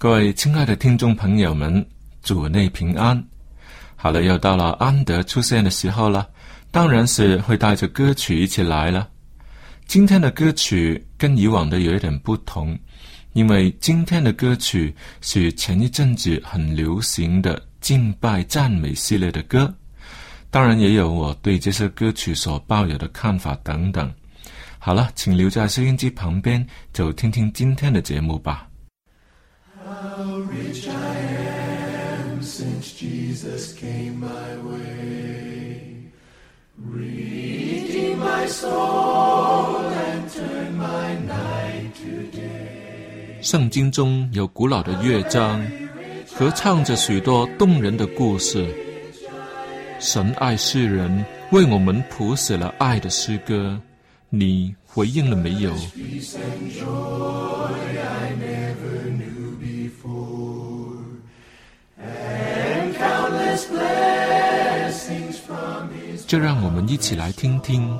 各位亲爱的听众朋友们，主内平安。好了，又到了安德出现的时候了，当然是会带着歌曲一起来了。今天的歌曲跟以往的有一点不同，因为今天的歌曲是前一阵子很流行的敬拜赞美系列的歌，当然也有我对这些歌曲所抱有的看法等等。好了，请留在收音机旁边，就听听今天的节目吧。How rich I am since Jesus came my way. Redeemed my soul and turned my night to day. 圣经中有古老的乐章，合唱着许多动人的故事。神爱世人，为我们谱写了爱的诗歌。你回应了没有？就让我们一起来听听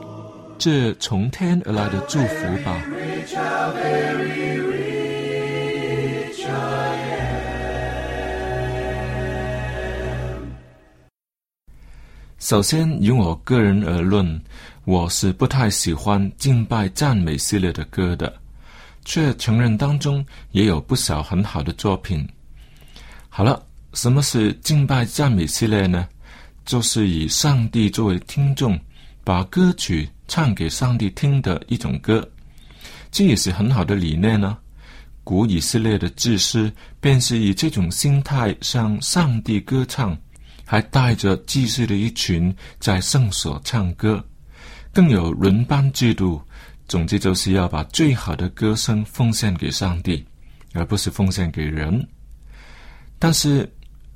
这从天而来的祝福吧。首先，以我个人而论，我是不太喜欢敬拜赞美系列的歌的，却承认当中也有不少很好的作品。好了，什么是敬拜赞美系列呢？就是以上帝作为听众，把歌曲唱给上帝听的一种歌。这也是很好的理念呢。古以色列的祭司便是以这种心态向上帝歌唱。还带着祭祀的一群在圣所唱歌，更有轮班制度。总之，就是要把最好的歌声奉献给上帝，而不是奉献给人。但是，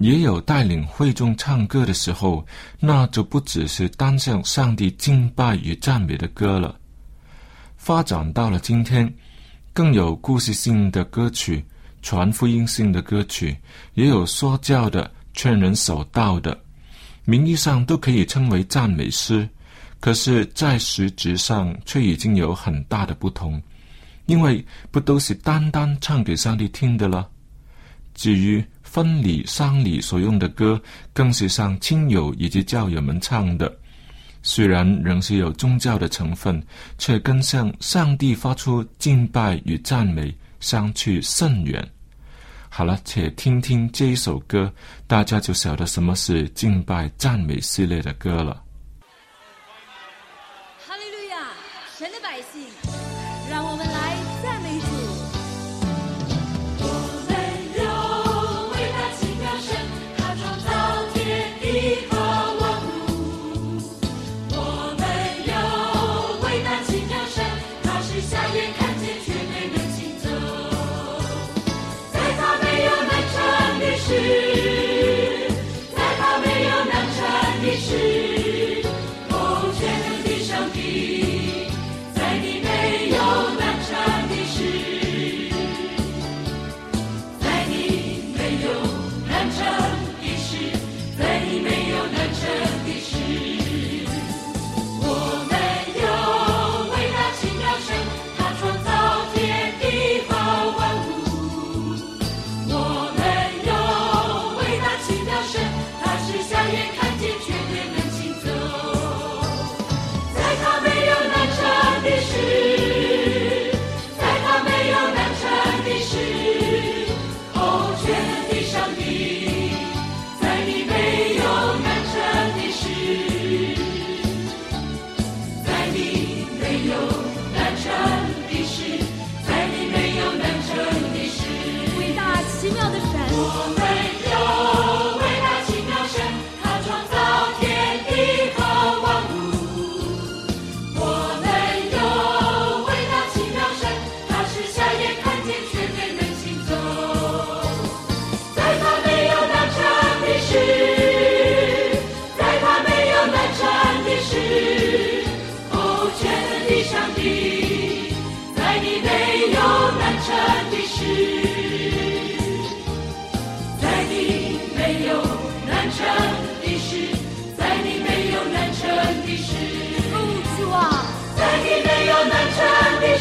也有带领会众唱歌的时候，那就不只是单向上帝敬拜与赞美的歌了。发展到了今天，更有故事性的歌曲、传福音性的歌曲，也有说教的。劝人守道的，名义上都可以称为赞美诗，可是，在实质上却已经有很大的不同，因为不都是单单唱给上帝听的了。至于分礼、丧礼所用的歌，更是向亲友以及教友们唱的，虽然仍是有宗教的成分，却跟向上帝发出敬拜与赞美相去甚远。好了，且听听这一首歌，大家就晓得什么是敬拜赞美系列的歌了。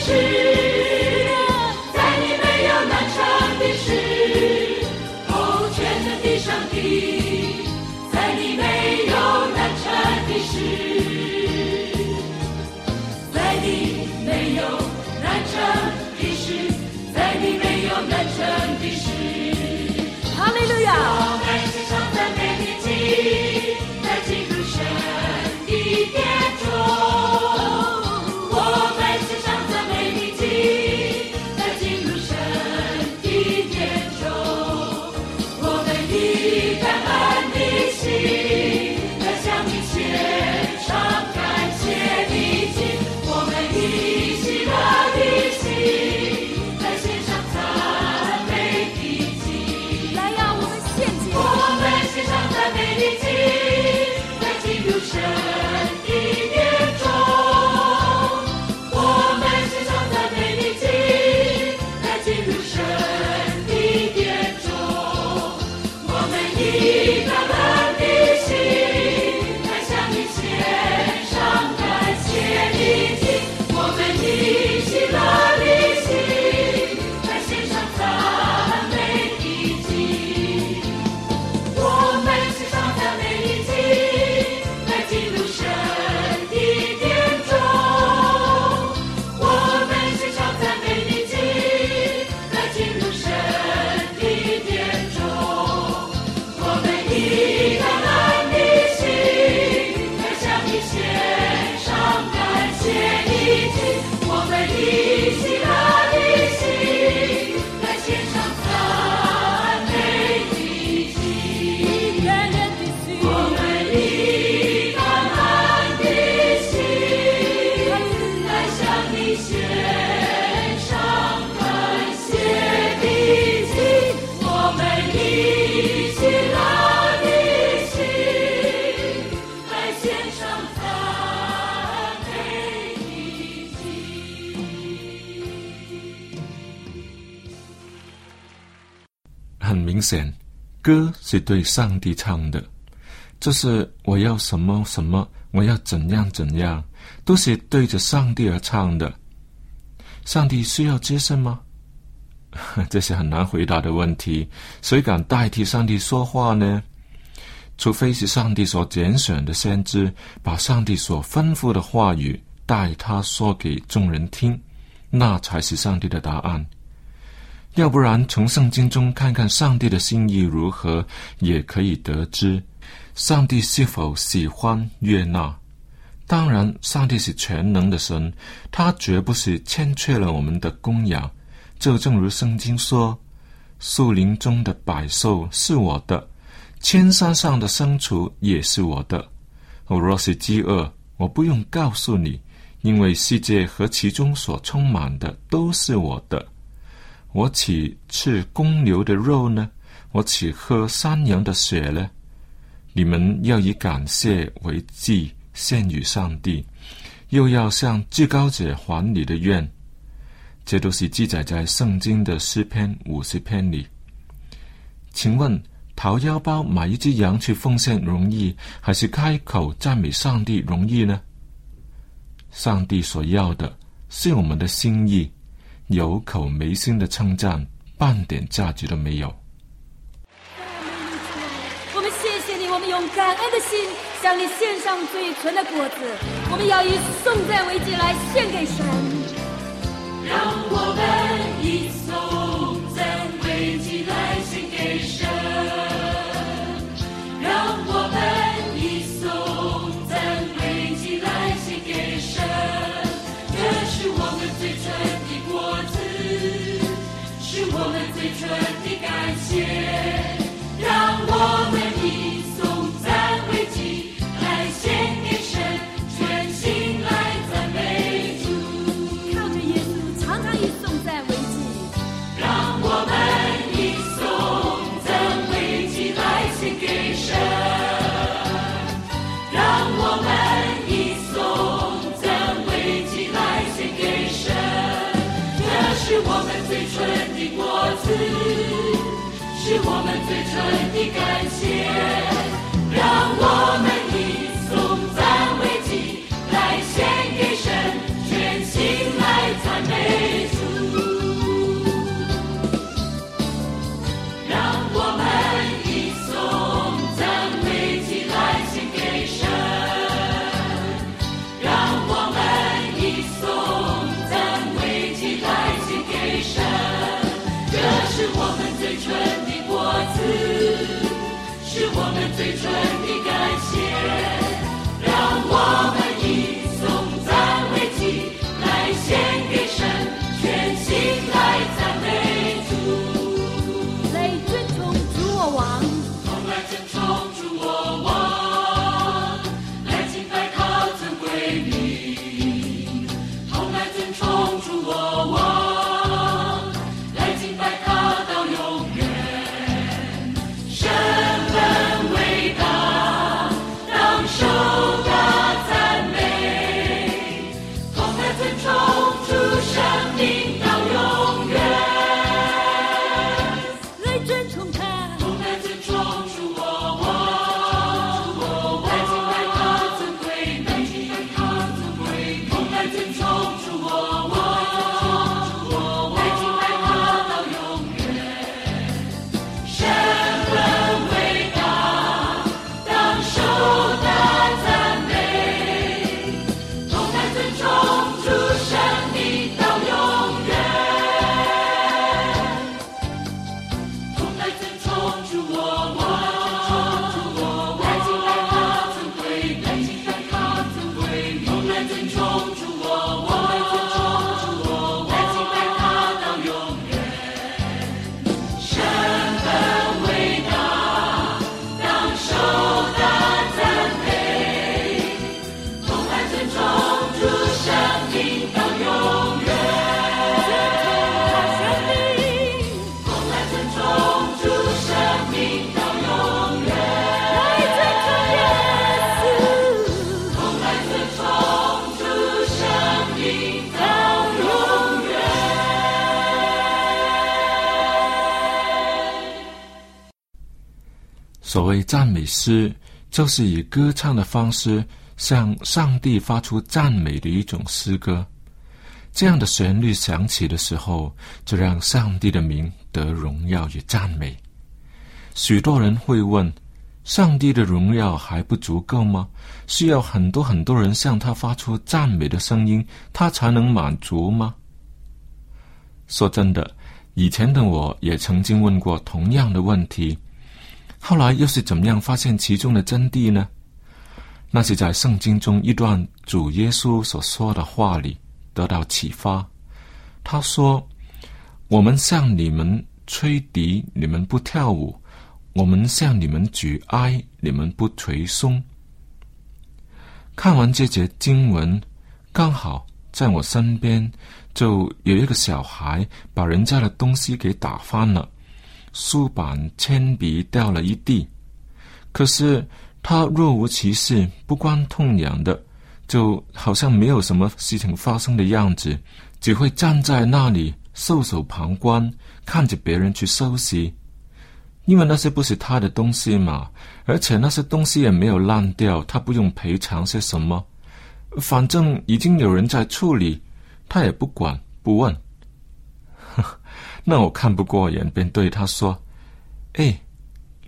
是，在你没有难成的时候，全在的上帝；在你没有难成的时候，在你没有难成的时候，在你没有难成的时候，他们都。很明显，歌是对上帝唱的，就是我要什么什么，我要怎样怎样，都是对着上帝而唱的。上帝需要接受吗？这是很难回答的问题。谁敢代替上帝说话呢？除非是上帝所拣选的先知，把上帝所吩咐的话语代他说给众人听，那才是上帝的答案。要不然，从圣经中看看上帝的心意如何，也可以得知上帝是否喜欢悦纳。当然，上帝是全能的神，他绝不是欠缺了我们的供养。就正如圣经说：“树林中的百兽是我的，千山上的牲畜也是我的。我若是饥饿，我不用告诉你，因为世界和其中所充满的都是我的。我岂吃公牛的肉呢？我岂喝山羊的血呢？你们要以感谢为祭献与上帝，又要向至高者还你的愿。这都是记载在圣经的诗篇五十篇里。请问，掏腰包买一只羊去奉献容易，还是开口赞美上帝容易呢？上帝所要的是我们的心意，有口没心的称赞，半点价值都没有。我们谢谢你，我们用感恩的心向你献上最纯的果子，我们要以颂赞为祭来献给神。让我们以颂赞为祭来献给神，让们最纯的感谢。让我们所谓赞美诗，就是以歌唱的方式向上帝发出赞美的一种诗歌。这样的旋律响起的时候，就让上帝的名得荣耀与赞美。许多人会问：上帝的荣耀还不足够吗？需要很多很多人向他发出赞美的声音，他才能满足吗？说真的，以前的我也曾经问过同样的问题。后来又是怎么样发现其中的真谛呢？那是在圣经中一段主耶稣所说的话里得到启发。他说：“我们向你们吹笛，你们不跳舞；我们向你们举哀，你们不捶胸。”看完这节经文，刚好在我身边就有一个小孩把人家的东西给打翻了。书板、铅笔掉了一地，可是他若无其事、不关痛痒的，就好像没有什么事情发生的样子，只会站在那里袖手旁观，看着别人去收拾。因为那些不是他的东西嘛，而且那些东西也没有烂掉，他不用赔偿些什么，反正已经有人在处理，他也不管不问。那我看不过眼，便对他说：“哎，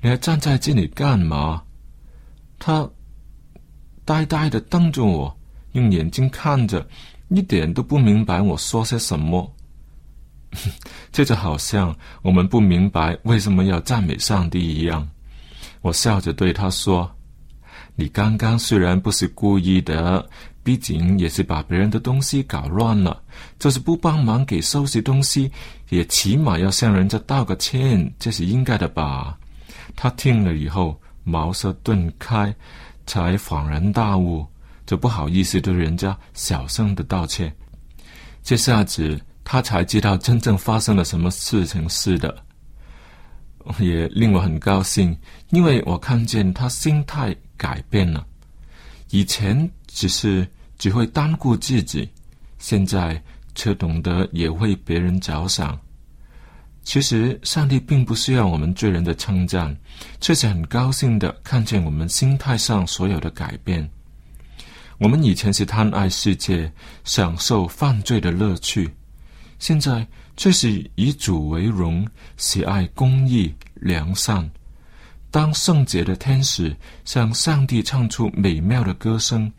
你还站在这里干嘛？”他呆呆的瞪着我，用眼睛看着，一点都不明白我说些什么。这就好像我们不明白为什么要赞美上帝一样。我笑着对他说：“你刚刚虽然不是故意的，毕竟也是把别人的东西搞乱了，就是不帮忙给收拾东西，也起码要向人家道个歉，这是应该的吧？”他听了以后，茅塞顿开，才恍然大悟，就不好意思对人家小声的道歉。这下子。他才知道真正发生了什么事情似的，也令我很高兴，因为我看见他心态改变了。以前只是只会单顾自己，现在却懂得也为别人着想。其实，上帝并不需要我们罪人的称赞，却是很高兴的看见我们心态上所有的改变。我们以前是贪爱世界，享受犯罪的乐趣。现在却是以主为荣，喜爱公义良善。当圣洁的天使向上帝唱出美妙的歌声，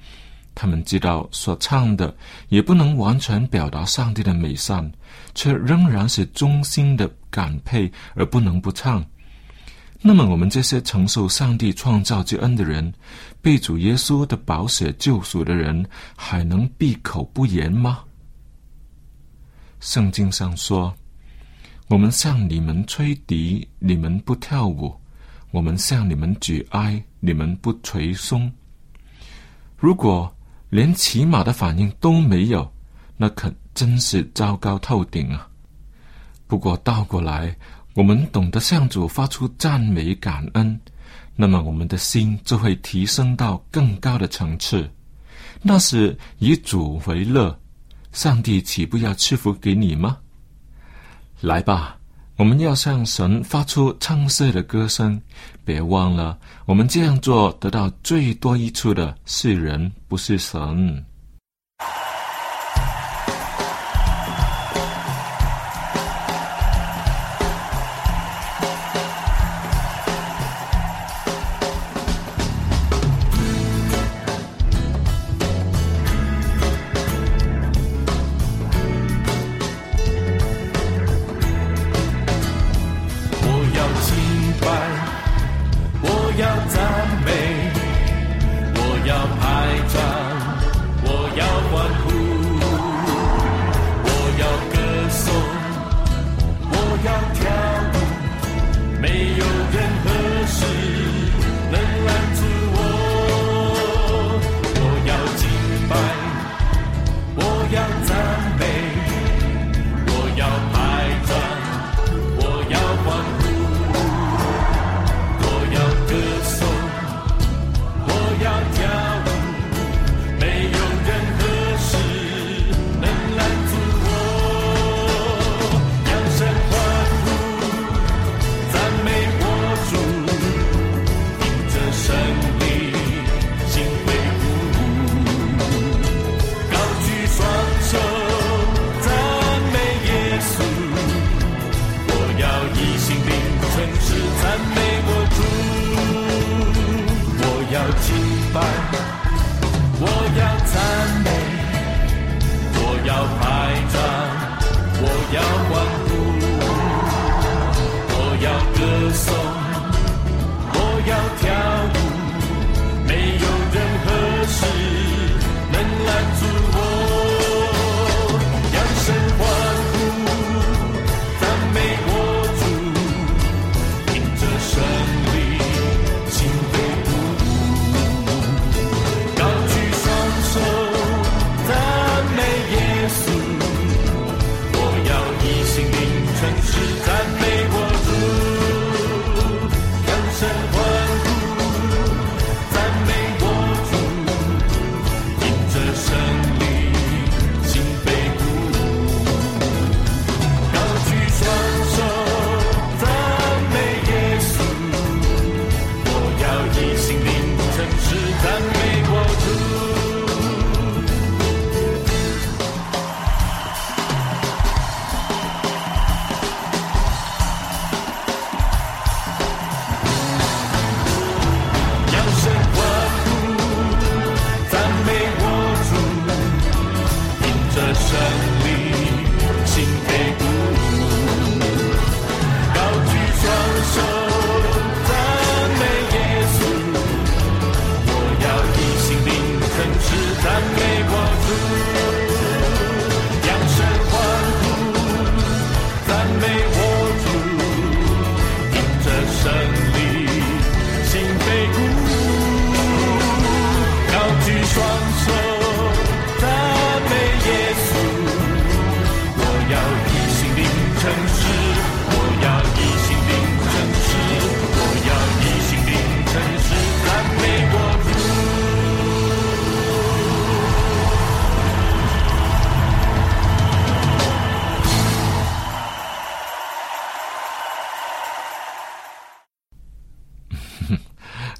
他们知道所唱的也不能完全表达上帝的美善，却仍然是衷心的感佩而不能不唱。那么，我们这些承受上帝创造之恩的人，被主耶稣的宝血救赎的人，还能闭口不言吗？圣经上说：“我们向你们吹笛，你们不跳舞；我们向你们举哀，你们不捶松。”如果连起码的反应都没有，那可真是糟糕透顶啊！不过倒过来，我们懂得向主发出赞美感恩，那么我们的心就会提升到更高的层次，那是以主为乐。上帝岂不要赐福给你吗？来吧，我们要向神发出唱色的歌声。别忘了，我们这样做得到最多益处的是人，不是神。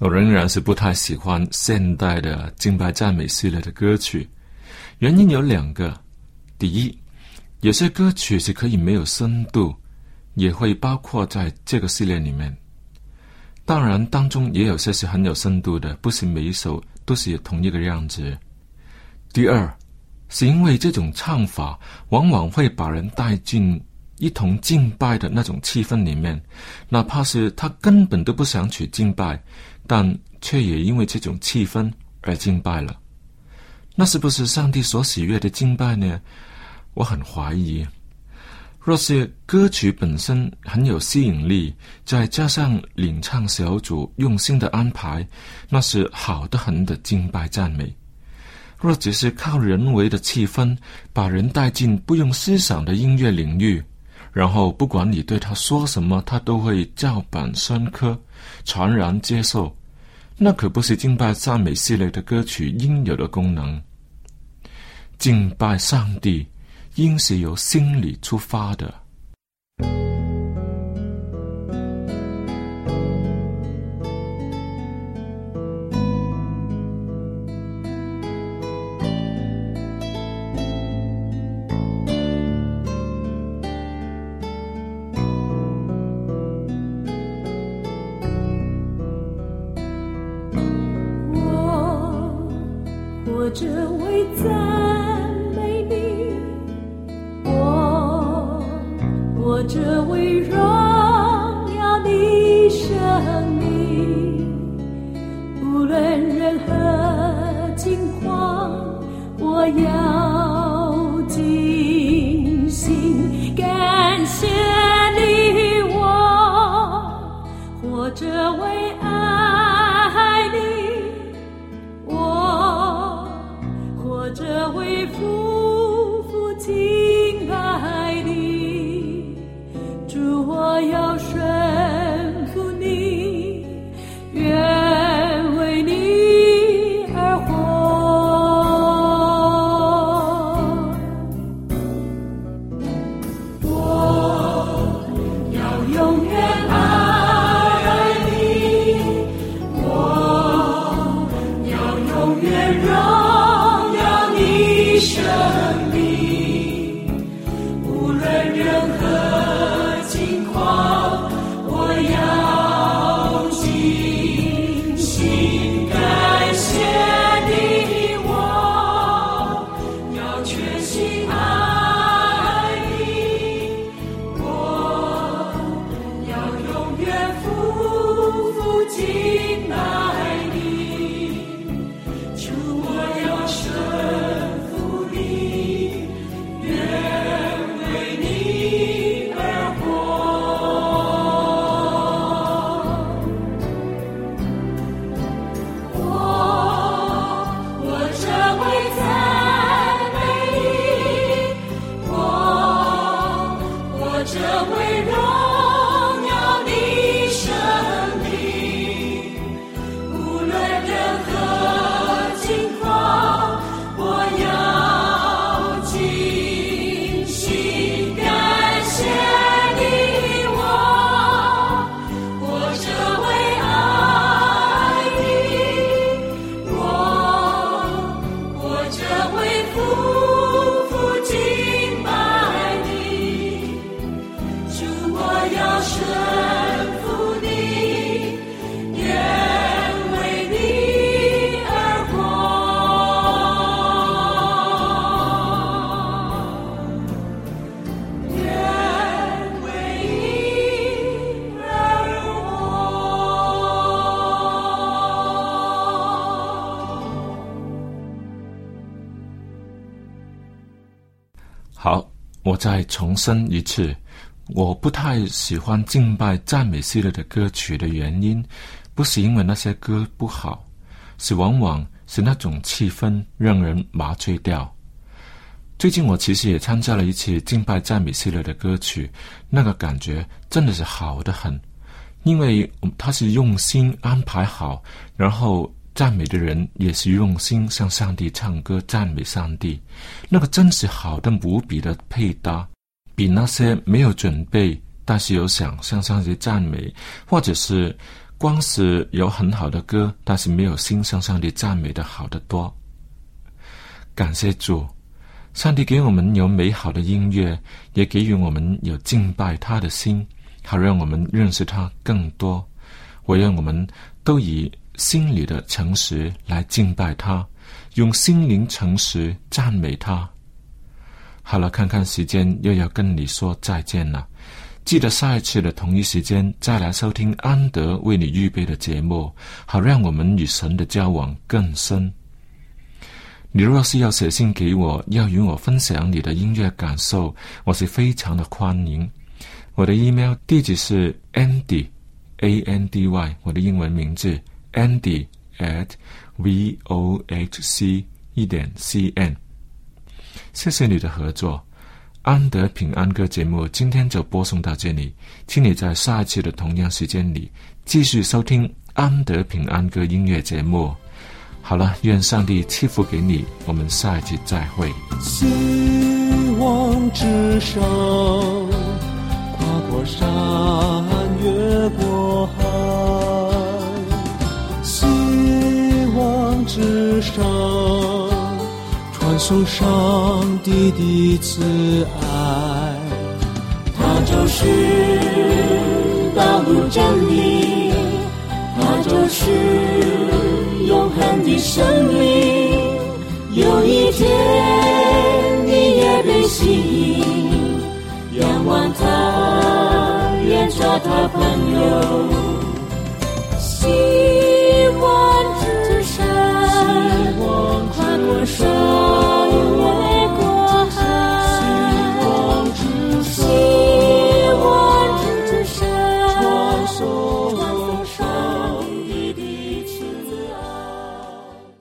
我仍然是不太喜欢现代的敬拜赞美系列的歌曲，原因有两个：第一，有些歌曲是可以没有深度，也会包括在这个系列里面；当然，当中也有些是很有深度的，不是每一首都是同一个样子。第二，是因为这种唱法往往会把人带进一同敬拜的那种气氛里面，哪怕是他根本都不想去敬拜，但却也因为这种气氛而敬拜了。那是不是上帝所喜悦的敬拜呢？我很怀疑。若是歌曲本身很有吸引力，再加上领唱小组用心的安排，那是好的很的敬拜赞美。若只是靠人为的气氛把人带进不用思想的音乐领域，然后不管你对他说什么，他都会照本宣科，传然接受，那可不是敬拜赞美系列的歌曲应有的功能。敬拜上帝，应是由心里出发的。好，我再重申一次，我不太喜欢敬拜赞美系列的歌曲的原因，不是因为那些歌不好，是往往是那种气氛让人麻醉掉。最近我其实也参加了一次敬拜赞美系列的歌曲，那个感觉真的是好的很，因为他是用心安排好，然后赞美的人也是用心向上帝唱歌赞美上帝，那个真是好的无比的配搭，比那些没有准备但是有想向上帝赞美，或者是光是有很好的歌但是没有心向上帝赞美的好得多。感谢主。上帝给我们有美好的音乐，也给予我们有敬拜他的心，好让我们认识他更多。我愿我们都以心里的诚实来敬拜他，用心灵诚实赞美他。好了，看看时间，又要跟你说再见了。记得下一次的同一时间再来收听安德为你预备的节目，好让我们与神的交往更深。你若是要写信给我，要与我分享你的音乐感受，我是非常的欢迎。我的 email 地址是 andy a n d y，我的英文名字 andy at v o h c 一点 c n。谢谢你的合作，安德平安歌节目今天就播送到这里，请你在下一次的同样时间里继续收听安德平安歌音乐节目。好了，愿上帝赐福给你。我们下一集再会。希望之上，跨过山，越过海。之上，传送上帝的慈爱。他就是道路真理，他就是永恒的生命。有一天你也被吸引，仰望他，愿做他朋友。希我说